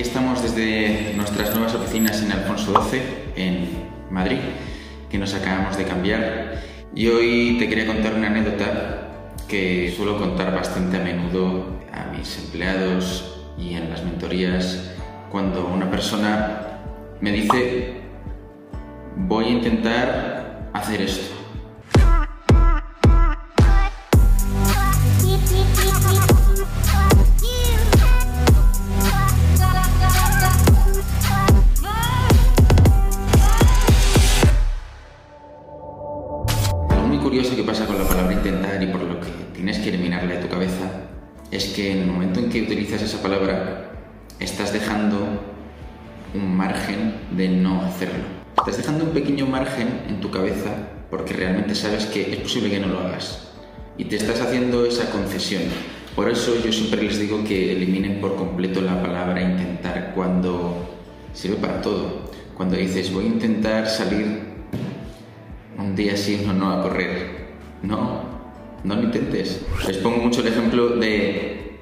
Estamos desde nuestras nuevas oficinas en Alfonso XII, en Madrid, que nos acabamos de cambiar. Y hoy te quería contar una anécdota que suelo contar bastante a menudo a mis empleados y en las mentorías cuando una persona me dice voy a intentar hacer esto curioso que pasa con la palabra intentar y por lo que tienes que eliminarla de tu cabeza es que en el momento en que utilizas esa palabra estás dejando un margen de no hacerlo. Estás dejando un pequeño margen en tu cabeza porque realmente sabes que es posible que no lo hagas. Y te estás haciendo esa concesión. Por eso yo siempre les digo que eliminen por completo la palabra intentar cuando sirve para todo. Cuando dices voy a intentar salir un día sí, uno no a correr. No, no lo intentes. Les pongo mucho el ejemplo de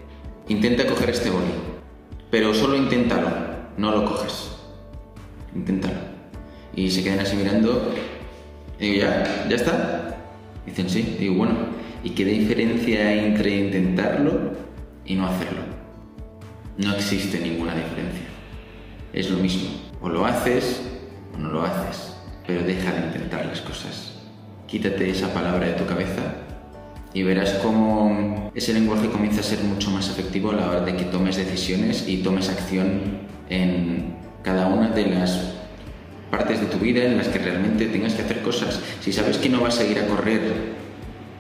intenta coger este boli, pero solo inténtalo, no lo cojas. Inténtalo. Y se quedan así mirando y digo, ¿ya? ¿Ya está? Dicen sí. Digo, bueno, ¿y qué diferencia hay entre intentarlo y no hacerlo? No existe ninguna diferencia. Es lo mismo. O lo haces o no lo haces pero deja de intentar las cosas. Quítate esa palabra de tu cabeza y verás cómo ese lenguaje comienza a ser mucho más efectivo a la hora de que tomes decisiones y tomes acción en cada una de las partes de tu vida en las que realmente tengas que hacer cosas. Si sabes que no vas a ir a correr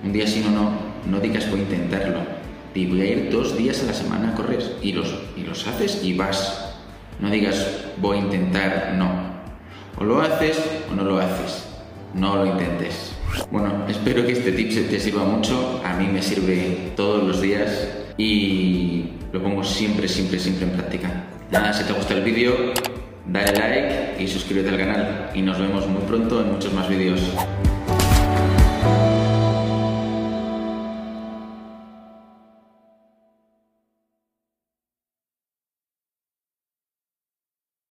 un día sí o no, no digas voy a intentarlo. Di voy a ir dos días a la semana a correr y los, y los haces y vas. No digas voy a intentar, no. O lo haces o no lo haces. No lo intentes. Bueno, espero que este tip te sirva mucho. A mí me sirve todos los días y lo pongo siempre, siempre, siempre en práctica. Nada, si te gusta el vídeo, dale like y suscríbete al canal. Y nos vemos muy pronto en muchos más vídeos.